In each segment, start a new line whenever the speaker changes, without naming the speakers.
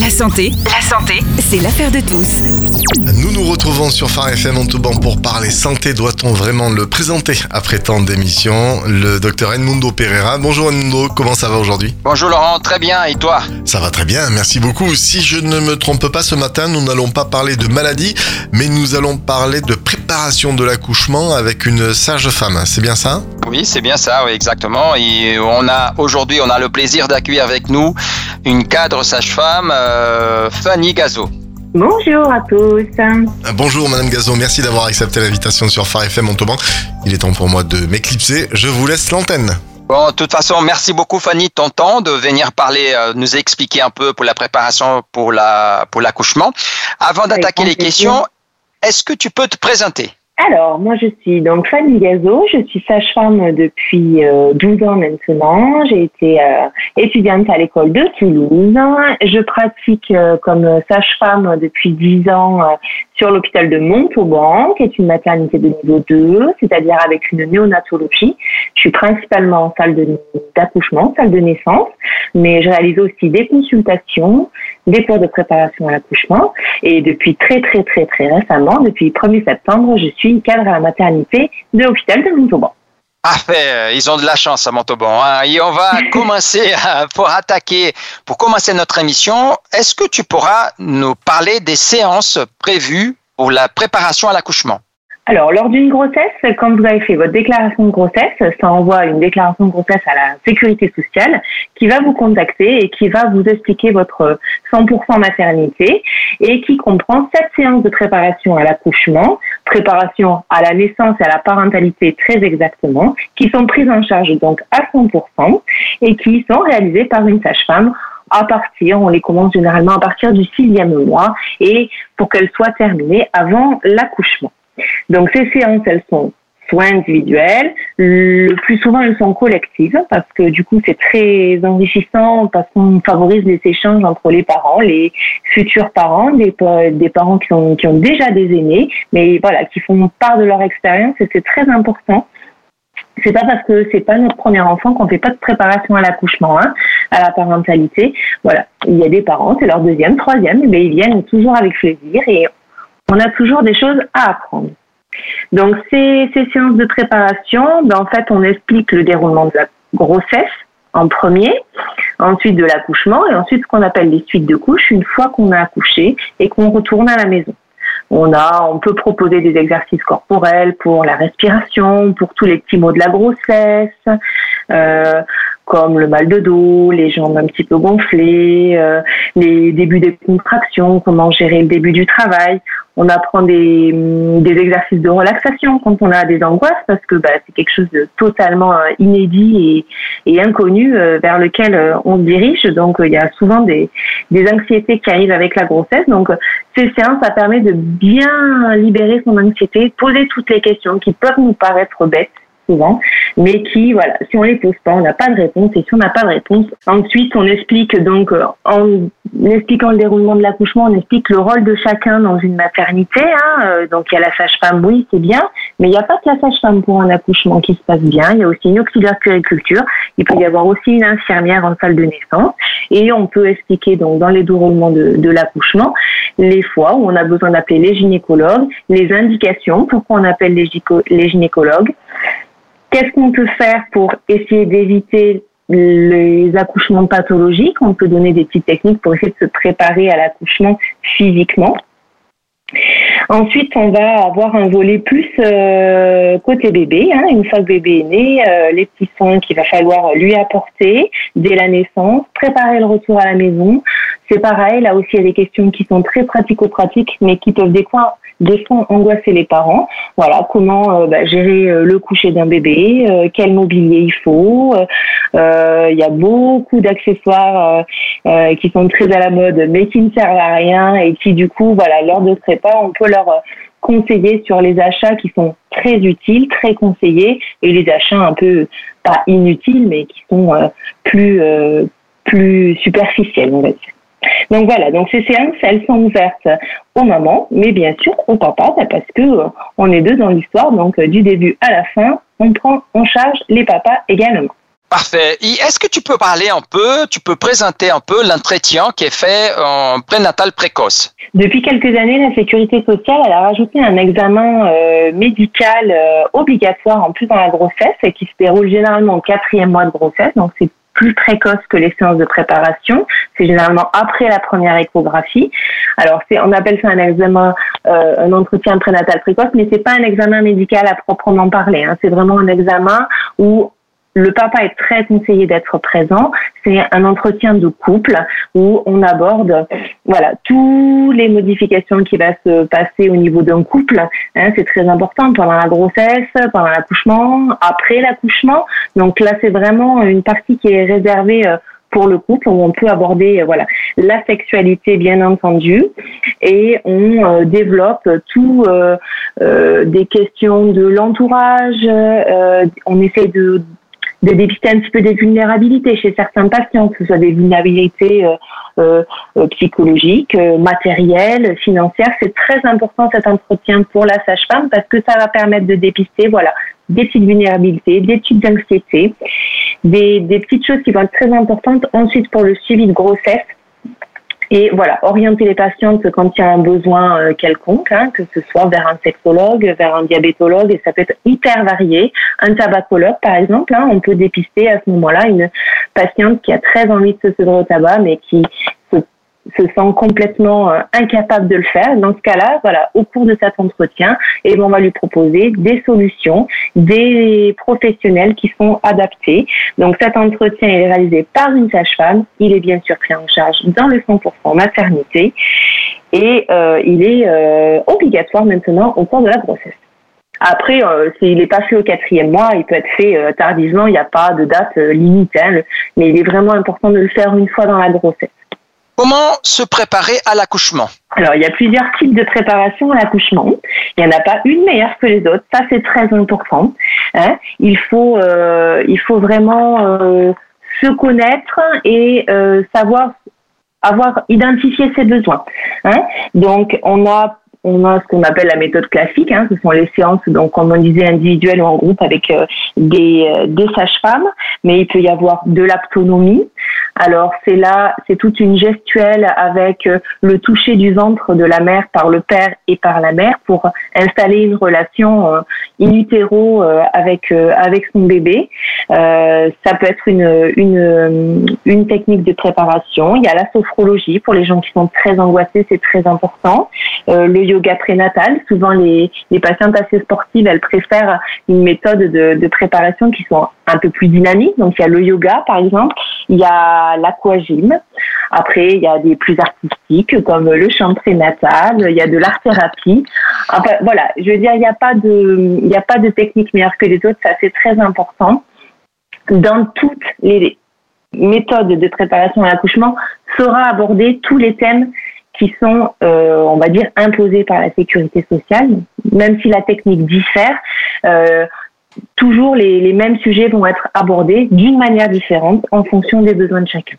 La santé, la santé, c'est l'affaire de tous.
Nous nous retrouvons sur Phare FM Montauban pour parler santé. Doit-on vraiment le présenter après tant d'émissions? Le docteur Edmundo Pereira. Bonjour Edmundo, comment ça va aujourd'hui?
Bonjour Laurent, très bien, et toi?
Ça va très bien, merci beaucoup. Si je ne me trompe pas, ce matin, nous n'allons pas parler de maladie, mais nous allons parler de préparation de l'accouchement avec une sage-femme. C'est bien ça?
Oui, c'est bien ça, oui, exactement. Et on a aujourd'hui, on a le plaisir d'accueillir avec nous une cadre sage-femme, euh, Fanny Gazo.
Bonjour à tous.
Ah, Bonjour Madame Gazo, merci d'avoir accepté l'invitation sur Phare FM Montauban. Il est temps pour moi de m'éclipser. Je vous laisse l'antenne.
Bon, de toute façon, merci beaucoup Fanny de ton temps de venir parler, euh, nous expliquer un peu pour la préparation pour la pour l'accouchement. Avant d'attaquer les questions, est-ce que tu peux te présenter?
Alors, moi, je suis donc Fanny Gazo. Je suis sage-femme depuis euh, 12 ans maintenant. J'ai été euh, étudiante à l'école de Toulouse. Je pratique euh, comme sage-femme depuis 10 ans euh, sur l'hôpital de Montauban, qui est une maternité de niveau 2, c'est-à-dire avec une néonatologie. Je suis principalement en salle d'accouchement, salle de naissance, mais je réalise aussi des consultations, des cours de préparation à l'accouchement. Et depuis très très très très récemment, depuis le 1er septembre, je suis cadre à la maternité de l'hôpital de Montauban.
Ah, ils ont de la chance à Montauban. hein. Et on va commencer à- pour attaquer, pour commencer notre émission. Est-ce que tu pourras nous parler des séances prévues pour la préparation à l'accouchement?
Alors, lors d'une grossesse, quand vous avez fait votre déclaration de grossesse, ça envoie une déclaration de grossesse à la sécurité sociale qui va vous contacter et qui va vous expliquer votre 100% maternité et qui comprend sept séances de préparation à l'accouchement, préparation à la naissance et à la parentalité très exactement, qui sont prises en charge donc à 100% et qui sont réalisées par une sage-femme à partir, on les commence généralement à partir du sixième mois et pour qu'elles soient terminées avant l'accouchement. Donc ces séances, elles sont soit individuelles, le plus souvent elles sont collectives parce que du coup c'est très enrichissant parce qu'on favorise les échanges entre les parents, les futurs parents, des, pa- des parents qui ont, qui ont déjà des aînés, mais voilà, qui font part de leur expérience et c'est très important. C'est pas parce que c'est pas notre premier enfant qu'on fait pas de préparation à l'accouchement, hein, à la parentalité. Voilà, il y a des parents, c'est leur deuxième, troisième, mais ils viennent toujours avec plaisir et on a toujours des choses à apprendre. Donc ces, ces séances de préparation, ben, en fait, on explique le déroulement de la grossesse en premier, ensuite de l'accouchement et ensuite ce qu'on appelle les suites de couches une fois qu'on a accouché et qu'on retourne à la maison. On a, on peut proposer des exercices corporels pour la respiration, pour tous les petits maux de la grossesse, euh, comme le mal de dos, les jambes un petit peu gonflées, euh, les débuts des contractions, comment gérer le début du travail. On apprend des, exercices de relaxation quand on a des angoisses parce que bah, c'est quelque chose de totalement euh, inédit et, inconnu euh, vers lequel euh, on se dirige. Donc il y a souvent des, des anxiétés qui arrivent avec la grossesse. Donc ces séances, ça permet de bien libérer son anxiété, poser toutes les questions qui peuvent nous paraître bêtes mais qui, voilà, si on les pose pas, on n'a pas de réponse, et si on n'a pas de réponse, ensuite on explique donc, euh, en expliquant le déroulement de l'accouchement, on explique le rôle de chacun dans une maternité, hein, euh, donc il y a la sage-femme, oui, c'est bien, mais il n'y a pas que la sage-femme pour un accouchement qui se passe bien, il y a aussi une auxiliaire puériculture, il peut y avoir aussi une infirmière en salle de naissance, et on peut expliquer donc dans les déroulements de, l'accouchement les fois où on a besoin d'appeler les gynécologues, les indications, pourquoi on appelle les gynécologues, Qu'est-ce qu'on peut faire pour essayer d'éviter les accouchements pathologiques? On peut donner des petites techniques pour essayer de se préparer à l'accouchement physiquement. Ensuite, on va avoir un volet plus euh, côté bébé. hein. Une fois que bébé est né, euh, les petits soins qu'il va falloir lui apporter dès la naissance, préparer le retour à la maison. C'est pareil, là aussi, il y a des questions qui sont très pratico-pratiques, mais qui peuvent des fois, des fois angoisser les parents. Voilà, comment euh, bah, gérer euh, le coucher d'un bébé, euh, quel mobilier il faut. Euh, Il y a beaucoup d'accessoires qui sont très à la mode, mais qui ne servent à rien et qui, du coup, voilà, lors de prépa, on peut leur conseiller sur les achats qui sont très utiles, très conseillés, et les achats un peu pas inutiles, mais qui sont plus plus superficiels, on va dire. Donc voilà, donc ces séances, elles sont ouvertes aux mamans, mais bien sûr au papa, bah, parce que euh, on est deux dans l'histoire, donc euh, du début à la fin, on prend en charge les papas également.
Parfait. Est-ce que tu peux parler un peu, tu peux présenter un peu l'entretien qui est fait en prénatal précoce?
Depuis quelques années, la sécurité sociale elle a rajouté un examen euh, médical euh, obligatoire en plus dans la grossesse et qui se déroule généralement au quatrième mois de grossesse. Donc c'est plus précoce que les séances de préparation. C'est généralement après la première échographie. Alors, on appelle ça un examen, euh, un entretien prénatal précoce, mais c'est pas un examen médical à proprement parler. Hein. C'est vraiment un examen où le papa est très conseillé d'être présent. C'est un entretien de couple où on aborde voilà toutes les modifications qui vont se passer au niveau d'un couple. Hein, c'est très important pendant la grossesse, pendant l'accouchement, après l'accouchement. Donc là, c'est vraiment une partie qui est réservée euh, pour le couple où on peut aborder euh, voilà la sexualité bien entendu et on euh, développe tout des questions de l'entourage on essaie de de dépister un petit peu des vulnérabilités chez certains patients, que ce soit des vulnérabilités euh, euh, euh psychologiques, euh, matérielles, financières. C'est très important cet entretien pour la sage-femme parce que ça va permettre de dépister, voilà, des petites vulnérabilités, des petites anxiétés, des, des petites choses qui vont être très importantes ensuite pour le suivi de grossesse et voilà, orienter les patientes quand il y a un besoin euh, quelconque, hein, que ce soit vers un sexologue, vers un diabétologue, et ça peut être hyper varié. Un tabacologue, par exemple, hein, on peut dépister à ce moment-là une patiente qui a très envie de se sevrer au tabac, mais qui se sent complètement euh, incapable de le faire. Dans ce cas-là, voilà, au cours de cet entretien, et eh on va lui proposer des solutions, des professionnels qui sont adaptés. Donc cet entretien est réalisé par une sage-femme. Il est bien sûr pris en charge dans le 100% maternité et euh, il est euh, obligatoire maintenant au cours de la grossesse. Après, s'il n'est pas fait au quatrième mois, il peut être fait tardivement, il n'y a pas de date limite, hein, mais il est vraiment important de le faire une fois dans la grossesse.
Comment se préparer à l'accouchement?
Alors, il y a plusieurs types de préparation à l'accouchement. Il n'y en a pas une meilleure que les autres. Ça, c'est très important. Hein. il, faut, euh, il faut vraiment euh, se connaître et euh, savoir avoir identifié ses besoins. Hein. Donc, on a on a ce qu'on appelle la méthode classique, hein, ce sont les séances, donc comme on disait, individuelles ou en groupe avec euh, des, euh, des sages-femmes, mais il peut y avoir de l'aptonomie. Alors c'est là, c'est toute une gestuelle avec euh, le toucher du ventre de la mère par le père et par la mère pour installer une relation in utero avec avec son bébé. ça peut être une, une une technique de préparation. Il y a la sophrologie pour les gens qui sont très angoissés, c'est très important. le yoga prénatal. Souvent, les, les patientes assez sportives, elles préfèrent une méthode de, de préparation qui sont un peu plus dynamiques. Donc, il y a le yoga, par exemple. Il y a l'aquagym. Après, il y a des plus artistiques comme le chant prénatal. Il y a de l'art-thérapie. Enfin, voilà. Je veux dire, il n'y a pas de, a pas de technique meilleure que les autres. Ça, c'est très important. Dans toutes les méthodes de préparation à l'accouchement, sera abordé tous les thèmes qui sont, euh, on va dire, imposés par la sécurité sociale, même si la technique diffère. Euh, toujours les, mêmes sujets vont être abordés d'une manière différente en fonction des besoins de chacun.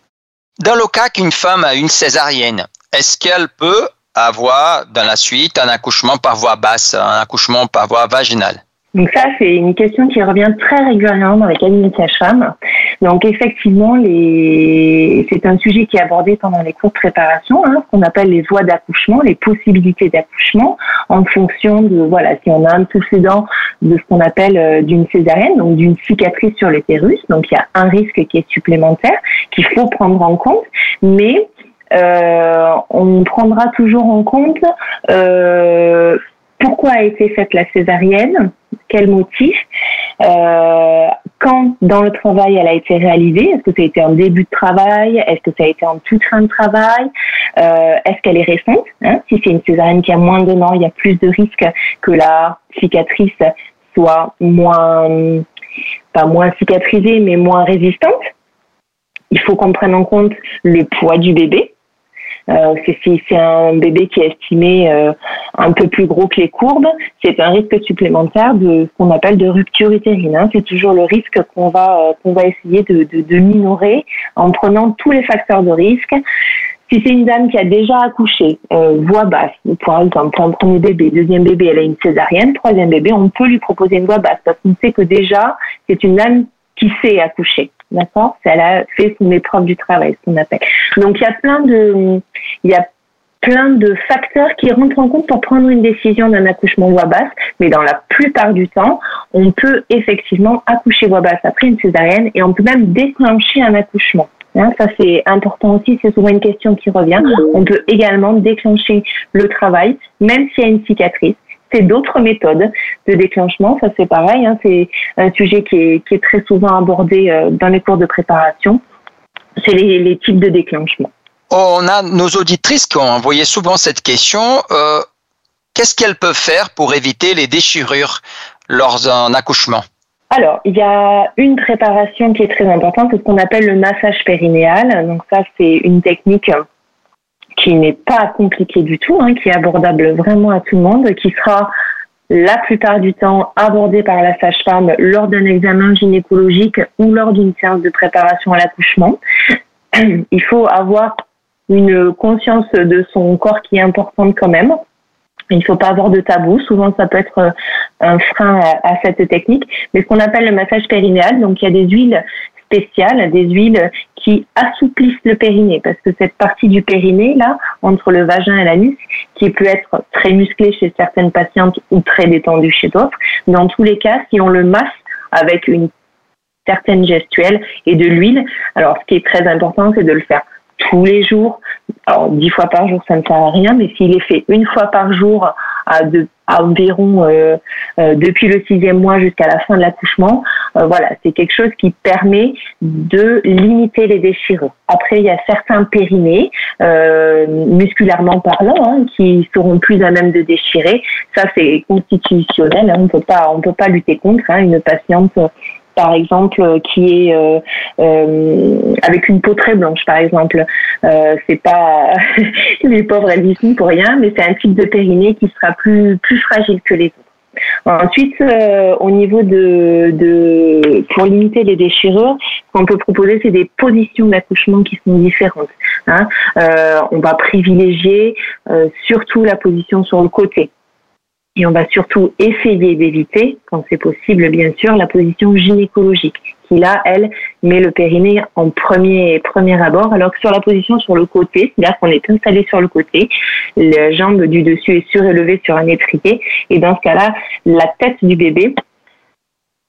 Dans le cas qu'une femme a une césarienne, est-ce qu'elle peut avoir dans la suite un accouchement par voie basse, un accouchement par voie vaginale?
Donc ça, c'est une question qui revient très régulièrement dans les cabinets de sage-femme. Donc effectivement, les... c'est un sujet qui est abordé pendant les cours de préparation, hein, ce qu'on appelle les voies d'accouchement, les possibilités d'accouchement, en fonction de voilà si on a un précédent de ce qu'on appelle euh, d'une césarienne, donc d'une cicatrice sur l'utérus. Donc il y a un risque qui est supplémentaire qu'il faut prendre en compte, mais euh, on prendra toujours en compte euh, pourquoi a été faite la césarienne, quel motif, euh, quand dans le travail elle a été réalisée, est-ce que ça a été en début de travail, est-ce que ça a été en toute fin de travail, euh, est-ce qu'elle est récente, hein? si c'est une césarienne qui a moins d'un an, il y a plus de risques que la cicatrice soit moins, pas moins cicatrisée, mais moins résistante. Il faut qu'on prenne en compte le poids du bébé, euh, si c'est un bébé qui est estimé euh, un peu plus gros que les courbes, c'est un risque supplémentaire de ce qu'on appelle de rupture utérine. Hein. C'est toujours le risque qu'on va euh, qu'on va essayer de, de, de minorer en prenant tous les facteurs de risque. Si c'est une dame qui a déjà accouché, euh, voix basse, par exemple, pour un premier bébé, deuxième bébé, elle a une césarienne, troisième bébé, on peut lui proposer une voix basse parce qu'on sait que déjà, c'est une dame qui sait accoucher. d'accord? Elle a fait son épreuve du travail, ce qu'on appelle. Donc il y a plein de, il y a plein de facteurs qui rentrent en compte pour prendre une décision d'un accouchement voix basse, mais dans la plupart du temps, on peut effectivement accoucher voix basse après une césarienne et on peut même déclencher un accouchement. Hein, ça c'est important aussi, c'est souvent une question qui revient. On peut également déclencher le travail, même s'il y a une cicatrice. C'est d'autres méthodes de déclenchement, ça c'est pareil, hein, c'est un sujet qui est, très souvent abordé euh, dans les cours de préparation. C'est les types de déclenchement.
On a nos auditrices qui ont envoyé souvent cette question. Euh, Qu'est-ce qu'elles peuvent faire pour éviter les déchirures lors d'un accouchement?
Alors, il y a une préparation qui est très importante, c'est ce qu'on appelle le massage périnéal. Donc ça, c'est une technique qui n'est pas compliquée du tout, hein, qui est abordable vraiment à tout le monde, qui sera la plupart du temps abordée par la sage-femme lors d'un examen gynécologique ou lors d'une séance de préparation à l'accouchement. Il faut avoir une conscience de son corps qui est importante quand même. Il ne faut pas avoir de tabou. Souvent, ça peut être euh, un frein à, cette technique. Mais ce qu'on appelle le massage périnéal, donc il y a des huiles spéciales, des huiles qui assouplissent le périnée, parce que cette partie du périnée, là, entre le vagin et l'anus, qui peut être très musclée chez certaines patientes ou très détendue chez d'autres, dans tous les cas, si on le masse avec une certaine gestuelle et de l'huile, alors ce qui est très important, c'est de le faire tous les jours. Alors, dix fois par jour, ça ne sert à rien, mais s'il est fait une fois par jour à, à environ euh, euh, depuis le sixième mois jusqu'à la fin de l'accouchement, euh, voilà, c'est quelque chose qui permet de limiter les déchirures. Après, il y a certains périnées, musculairement parlant, hein, qui seront plus à même de déchirer. Ça, c'est constitutionnel. Hein, on peut pas, on peut pas lutter contre. Hein, une patiente par exemple, euh, qui est euh, euh, avec une peau très blanche, par exemple. c'est pas les pauvres elles pour rien, mais c'est un type de périnée qui sera plus plus fragile que les autres. Ensuite, au niveau de, de, pour limiter les déchirures, ce qu'on peut proposer, c'est des positions d'accouchement qui sont différentes. Hein. on va privilégier surtout la position sur le côté. Et on va surtout essayer d'éviter, quand c'est possible bien sûr, la position gynécologique, qui là, elle, met le périnée en premier, premier abord, alors que sur la position sur le côté, c'est-à-dire qu'on est installé sur le côté, la jambe du dessus est surélevée sur un étrier, et dans ce cas-là, la tête du bébé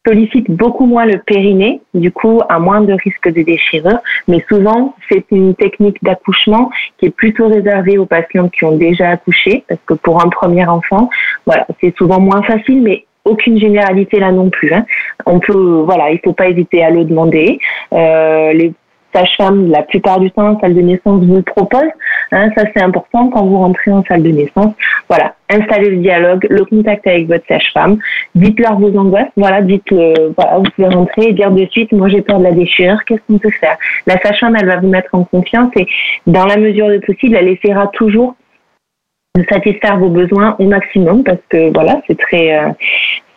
sollicite beaucoup moins le périnée, du coup à moins de risque de déchirure, mais souvent c'est une technique d'accouchement qui est plutôt réservée aux patientes qui ont déjà accouché, parce que pour un premier enfant, voilà, c'est souvent moins facile, mais aucune généralité là non plus. Hein. On peut, voilà, il faut pas hésiter à le demander. Euh, les sage-femme, la plupart du temps, salle de naissance vous le propose. Hein, ça, c'est important quand vous rentrez en salle de naissance. Voilà, installez le dialogue, le contact avec votre sage-femme. Dites-leur vos angoisses. Voilà, dites-le. Voilà, vous pouvez rentrer et dire de suite, moi, j'ai peur de la déchirure. Qu'est-ce qu'on peut faire? La sage-femme, elle va vous mettre en confiance et, dans la mesure du possible, elle essaiera toujours de satisfaire vos besoins au maximum parce que voilà, c'est très, euh,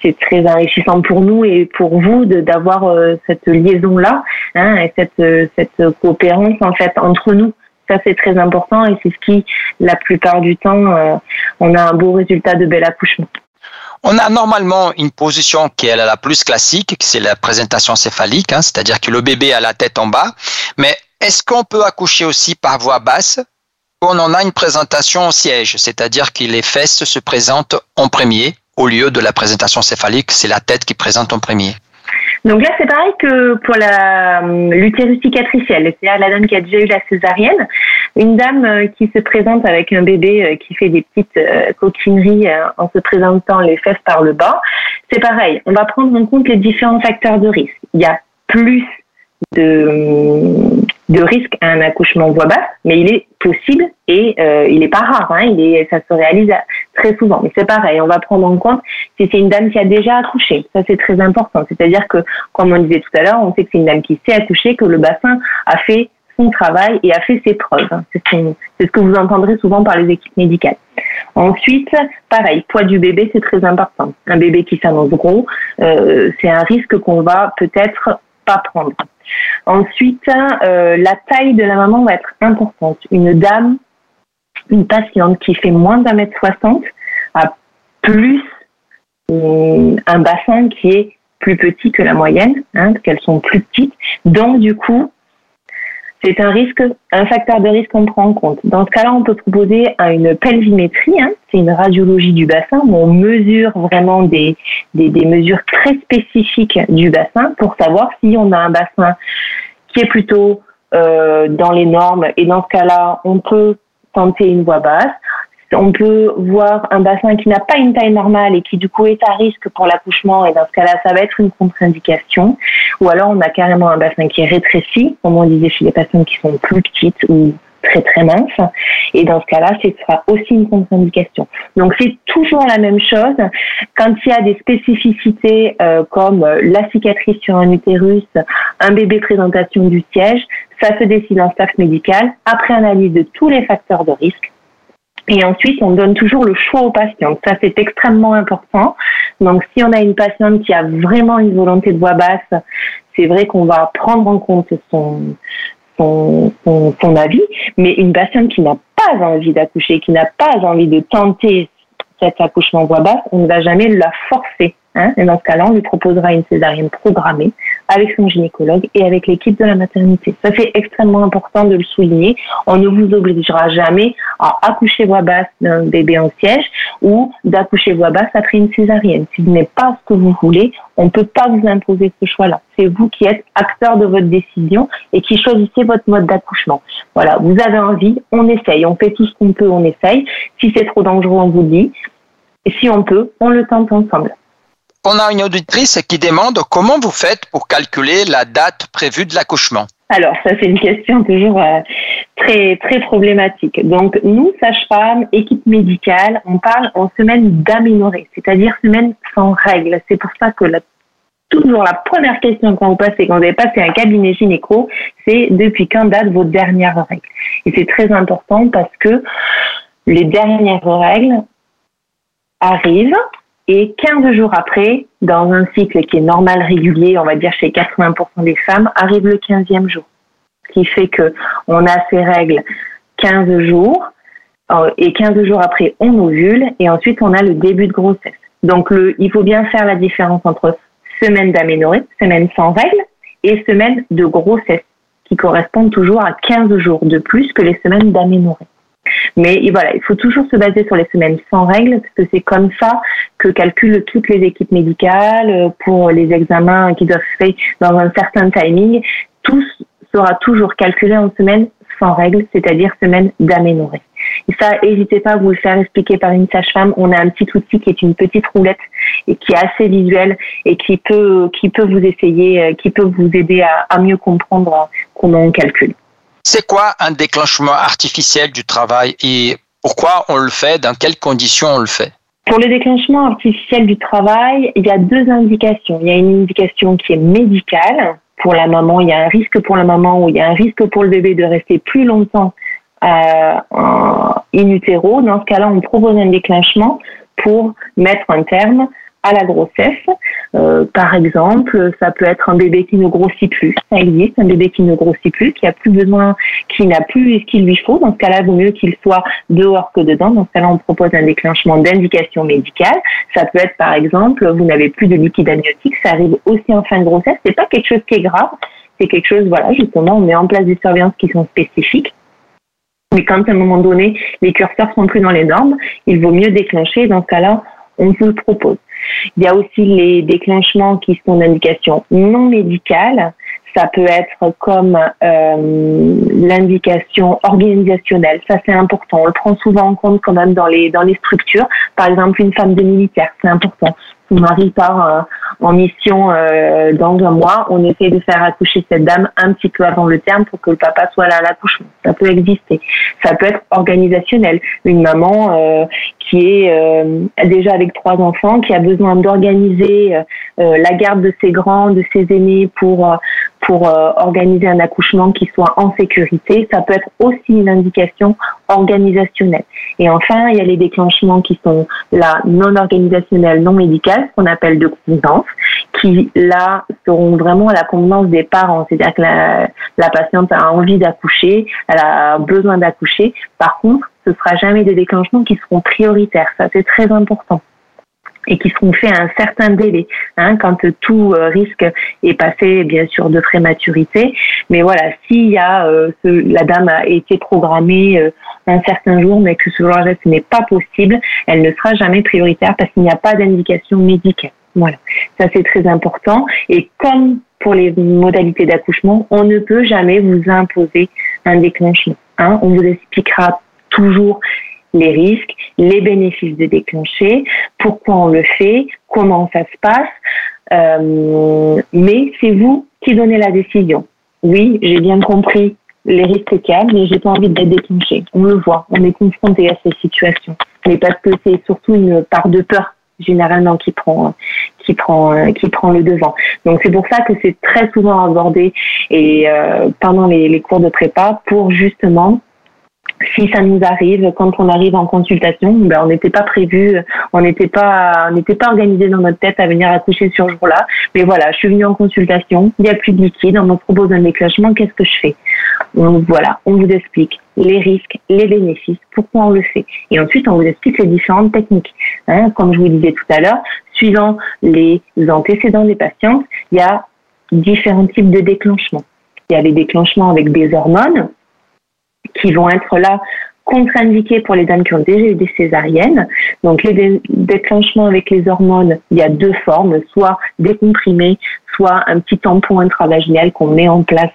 c'est très enrichissant pour nous et pour vous d'avoir euh, cette liaison là hein, et cette euh, cette coopérance en fait entre nous. Ça c'est très important et c'est ce qui la plupart du temps euh, on a un beau résultat de bel accouchement.
On a normalement une position qui est la plus classique, c'est la présentation céphalique, hein, c'est-à-dire que le bébé a la tête en bas. Mais est-ce qu'on peut accoucher aussi par voie basse? On en a une présentation au siège, c'est-à-dire que les fesses se présentent en premier au lieu de la présentation céphalique, c'est la tête qui présente en premier.
Donc là, c'est pareil que pour euh, l'utérus cicatriciel, c'est-à-dire la dame qui a déjà eu la césarienne, une dame euh, qui se présente avec un bébé euh, qui fait des petites coquineries en se présentant les fesses par le bas, c'est pareil. On va prendre en compte les différents facteurs de risque. Il y a plus de, de risque à un accouchement voix basse, mais il est possible et euh, il n'est pas rare. Hein, il est, ça se réalise très souvent. Mais c'est pareil, on va prendre en compte si c'est une dame qui a déjà accouché. Ça, c'est très important. C'est-à-dire que, comme on disait tout à l'heure, on sait que c'est une dame qui sait accoucher, que le bassin a fait son travail et a fait ses preuves. C'est ce, que vous entendrez souvent par les équipes médicales. Ensuite, pareil, poids du bébé, c'est très important. Un bébé qui s'annonce gros, euh, c'est un risque qu'on va peut-être pas prendre. Ensuite, euh, la taille de la maman va être importante. Une dame, une patiente qui fait moins d'un mètre soixante a plus un bassin qui est plus petits que la moyenne, hein, qu'elles sont plus petites. Donc, du coup, c'est un risque, un facteur de risque qu'on prend en compte. Dans ce cas-là, on peut proposer une pelvimétrie, hein, c'est une radiologie du bassin où on mesure vraiment des, des, des, mesures très spécifiques du bassin pour savoir si on a un bassin qui est plutôt euh, dans les normes et dans ce cas-là, on peut tenter une voie basse on peut voir un bassin qui n'a pas une taille normale et qui du coup est à risque pour l'accouchement et dans ce cas-là, ça va être une contre-indication. Ou alors on a carrément un bassin qui est rétréci, comme on disait chez les personnes qui sont plus petites ou très très minces. Et dans ce cas-là, ce sera aussi une contre-indication. Donc c'est toujours la même chose. Quand il y a des spécificités euh, comme la cicatrice sur un utérus, un bébé présentation du siège, ça se décide en staff médical après analyse de tous les facteurs de risque et ensuite, on donne toujours le choix aux patients. Ça, c'est extrêmement important. Donc, si on a une patiente qui a vraiment une volonté de voix basse, c'est vrai qu'on va prendre en compte son, son, son, son, avis. Mais une patiente qui n'a pas envie d'accoucher, qui n'a pas envie de tenter cet accouchement voix basse, on ne va jamais la forcer. Hein et dans ce cas-là, on lui proposera une césarienne programmée avec son gynécologue et avec l'équipe de la maternité. Ça, c'est extrêmement important de le souligner. On ne vous obligera jamais à accoucher voix basse d'un bébé en siège ou d'accoucher voix basse après une césarienne. Si ce n'est pas ce que vous voulez, on ne peut pas vous imposer ce choix-là. C'est vous qui êtes acteur de votre décision et qui choisissez votre mode d'accouchement. Voilà, vous avez envie, on essaye, on fait tout ce qu'on peut, on essaye. Si c'est trop dangereux, on vous dit. Et si on peut, on le tente ensemble
on a une auditrice qui demande comment vous faites pour calculer la date prévue de l'accouchement.
Alors, ça, c'est une question toujours euh, très, très problématique. Donc, nous, sages-femmes, équipe médicale, on parle en semaine d'aménorrhée, c'est-à-dire semaine sans règles. C'est pour ça que toujours la première question quand vous passez, quand vous avez passé un cabinet gynéco, c'est depuis quand date vos dernières règles. Et c'est très important parce que les dernières règles arrivent et 15 jours après, dans un cycle qui est normal, régulier, on va dire chez 80% des femmes, arrive le 15e jour. Ce qui fait que on a ces règles 15 jours, euh, et 15 jours après, on ovule, et ensuite on a le début de grossesse. Donc le, il faut bien faire la différence entre semaine d'aménorrhée, semaine sans règles, et semaine de grossesse, qui correspondent toujours à 15 jours de plus que les semaines d'aménorrhée. Mais voilà, il faut toujours se baser sur les semaines sans règles, parce que c'est comme ça que calculent toutes les équipes médicales euh, pour les examens qui doivent se faire dans un certain timing. Tout sera toujours calculé en semaines sans règles, c'est-à-dire semaine d'aménorrhée. Et ça, n'hésitez pas à vous le faire expliquer par une sage-femme. On a un petit outil qui est une petite roulette et qui est assez visuel et qui peut, qui peut vous essayer, euh, qui peut vous aider à, à mieux comprendre comment on calcule.
C'est quoi un déclenchement artificiel du travail et pourquoi on le fait, dans quelles conditions on le fait?
Pour le déclenchement artificiel du travail, il y a deux indications. Il y a une indication qui est médicale. Pour la maman, il y a un risque pour la maman ou il y a un risque pour le bébé de rester plus longtemps euh, in utero. Dans ce cas-là, on propose un déclenchement pour mettre un terme à la grossesse. Euh, par exemple, ça peut être un bébé qui ne grossit plus. Ça existe, un bébé qui ne grossit plus, qui a plus besoin, qui n'a plus ce qu'il lui faut. Dans ce cas-là, il vaut mieux qu'il soit dehors que dedans. Dans ce cas-là, on propose un déclenchement d'indication médicale. Ça peut être, par exemple, vous n'avez plus de liquide amniotique. Ça arrive aussi en fin de grossesse. C'est pas quelque chose qui est grave. C'est quelque chose, voilà, justement, on met en place des surveillances qui sont spécifiques. Mais quand à un moment donné, les curseurs sont plus dans les normes, il vaut mieux déclencher. Dans ce cas-là, on vous le propose. Il y a aussi les déclenchements qui sont d'indication non médicale. Ça peut être comme euh, l'indication organisationnelle. Ça, c'est important. On le prend souvent en compte quand même dans les, dans les structures. Par exemple, une femme de militaire, c'est important son mari part euh, en mission euh, dans un mois, on essaie de faire accoucher cette dame un petit peu avant le terme pour que le papa soit là à l'accouchement. Ça peut exister. Ça peut être organisationnel. Une maman euh, qui est déjà avec trois enfants, qui a besoin d'organiser la garde de ses grands, de ses aînés pour pour organiser un accouchement qui soit en sécurité. Ça peut être aussi une indication organisationnelle. Et enfin, il y a les déclenchements qui sont là non organisationnels, non médicales, qu'on appelle de convenance, qui là seront vraiment à la convenance des parents. C'est-à-dire que la, la patiente a envie d'accoucher, elle a besoin d'accoucher. Par contre, ce sera jamais des déclenchements qui seront prioritaires. Ça, c'est très important. et qui seront faits à un certain délai, hein, quand tout euh, risque est passé, bien sûr, de prématurité. Mais voilà, s'il y a euh, la dame a été programmée euh, un certain jour, mais que ce jour-là ce n'est pas possible, elle ne sera jamais prioritaire parce qu'il n'y a pas d'indication médicale. Voilà, ça c'est très important. Et comme pour les modalités d'accouchement, on ne peut jamais vous imposer un déclenchement. Hein. On vous expliquera toujours les risques, les bénéfices de déclencher, pourquoi on le fait, comment ça se passe. Euh, mais c'est vous qui donnez la décision. Oui, j'ai bien compris les risques qu'il y a, mais j'ai pas envie d'être déclenché. On le voit, on est confronté à ces situations. Mais parce que c'est surtout une part de peur généralement qui prend qui prend qui prend le devant. Donc c'est pour ça que c'est très souvent abordé et euh, pendant les, les cours de prépa pour justement si ça nous arrive, quand on arrive en consultation, ben on n'était pas prévu, on n'était pas, on n'était pas organisé dans notre tête à venir accoucher sur ce jour-là. Mais voilà, je suis venue en consultation, il n'y a plus de liquide, on me propose un déclenchement, qu'est-ce que je fais? Donc voilà, on vous explique les risques, les bénéfices, pourquoi on le fait. Et ensuite, on vous explique les différentes techniques. Hein, comme je vous disais tout à l'heure, suivant les antécédents des patients, il y a différents types de déclenchements. Il y a les déclenchements avec des hormones, qui vont être là contre-indiqués pour les dames qui ont déjà eu des césariennes. Donc les déclenchements avec les hormones, il y a deux formes, soit décomprimés, soit un petit tampon intravaginal qu'on met en place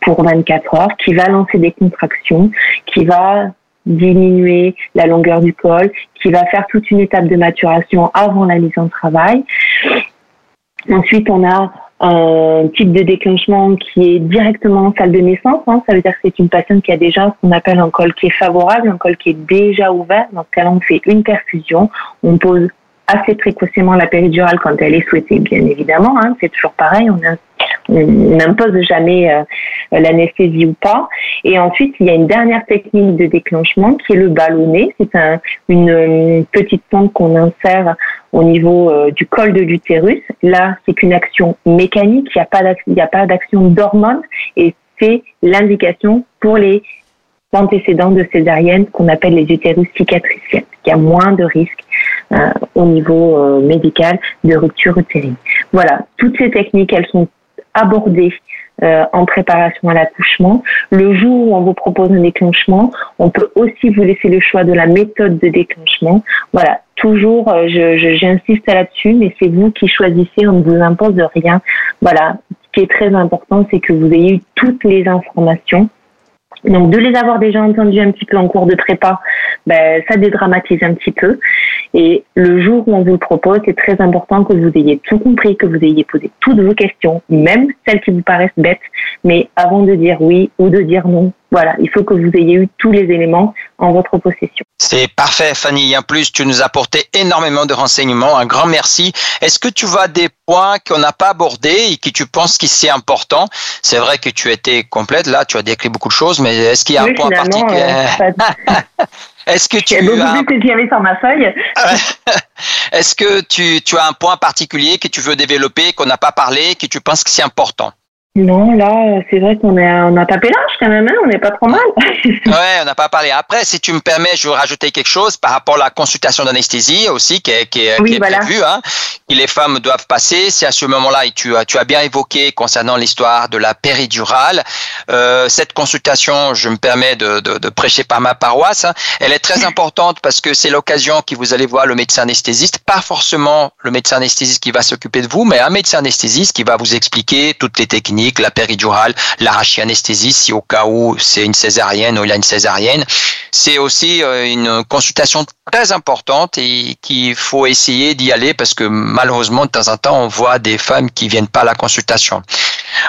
pour 24 heures, qui va lancer des contractions, qui va diminuer la longueur du col, qui va faire toute une étape de maturation avant la mise en travail. Ensuite, on a un type de déclenchement qui est directement en salle de naissance. Hein. Ça veut dire que c'est une patiente qui a déjà ce qu'on appelle un col qui est favorable, un col qui est déjà ouvert. Dans ce cas-là, on fait une perfusion. On pose assez précocement la péridurale quand elle est souhaitée, bien évidemment. Hein. C'est toujours pareil. N'impose jamais euh, l'anesthésie ou pas. Et ensuite, il y a une dernière technique de déclenchement qui est le ballonné. C'est un, une, petite pompe qu'on insère au niveau euh, du col de l'utérus. Là, c'est qu'une action mécanique. Il n'y a pas d'action d'hormones et c'est l'indication pour les antécédents de césarienne qu'on appelle les utérus cicatriciels. Il y a moins de risques euh, au niveau médical de rupture utérine. Voilà, toutes ces techniques, elles sont aborder euh, en préparation à l'accouchement. Le jour où on vous propose un déclenchement, on peut aussi vous laisser le choix de la méthode de déclenchement. Voilà, toujours, euh, j'insiste là-dessus, mais c'est vous qui choisissez, on ne vous impose rien. Voilà, ce qui est très important, c'est que vous ayez eu toutes les informations donc de les avoir déjà entendus un petit peu en cours de prépa, ben, ça dédramatise un petit peu. Et le jour où on vous le propose, c'est très important que vous ayez tout compris, que vous ayez posé toutes vos questions, même celles qui vous paraissent bêtes. Mais avant de dire oui ou de dire non, voilà, il faut que vous ayez eu tous les éléments en votre possession.
C'est parfait, Fanny. En plus, tu nous as apporté énormément de renseignements. Un grand merci. Est-ce que tu vois des points qu'on n'a pas abordés et qui tu penses qui c'est important? C'est vrai que tu étais complète là, tu as décrit beaucoup de choses, mais est-ce qu'il y a un point particulier?
euh, Est-ce que tu beaucoup que j'avais sur ma feuille.
Est-ce que tu, tu as un point particulier que tu veux développer, qu'on n'a pas parlé, que tu penses que c'est important?
Non, là, c'est vrai qu'on a, on a tapé l'âge quand même, hein on n'est pas trop mal.
ouais, on n'a pas parlé. Après, si tu me permets, je veux rajouter quelque chose par rapport à la consultation d'anesthésie aussi, qui est, qui est, qui est prévue, hein, que les femmes doivent passer. C'est à ce moment-là, et tu as, tu as bien évoqué concernant l'histoire de la péridurale. Euh, cette consultation, je me permets de, de, de prêcher par ma paroisse, hein, elle est très importante parce que c'est l'occasion que vous allez voir le médecin anesthésiste, pas forcément le médecin anesthésiste qui va s'occuper de vous, mais un médecin anesthésiste qui va vous expliquer toutes les techniques la péridurale, l'arrachianesthésie si au cas où c'est une césarienne ou il a une césarienne. C'est aussi euh, une consultation très importante et qu'il faut essayer d'y aller parce que malheureusement de temps en temps on voit des femmes qui viennent pas à la consultation.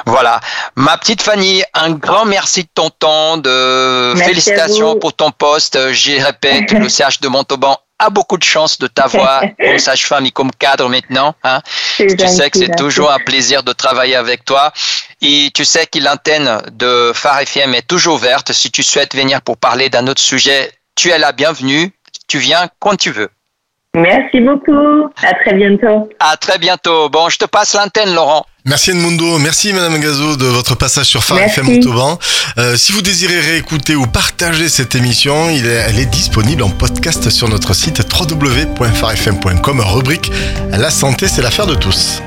Voilà, ma petite Fanny, un grand merci de ton temps, de félicitations pour ton poste. J'y répète, le CH de Montauban a beaucoup de chance de t'avoir comme sage-femme et comme cadre maintenant. Hein. Tu sais que c'est toujours un plaisir de travailler avec toi. Et tu sais que l'antenne de Phare FM est toujours ouverte. Si tu souhaites venir pour parler d'un autre sujet, tu es la bienvenue. Tu viens quand tu veux.
Merci beaucoup. À très bientôt.
À très bientôt. Bon, je te passe l'antenne, Laurent.
Merci Edmundo, merci Madame Gazo de votre passage sur Phare FM Montauban. Euh, si vous désirez réécouter ou partager cette émission, il est, elle est disponible en podcast sur notre site www.farfm.com, rubrique La santé, c'est l'affaire de tous.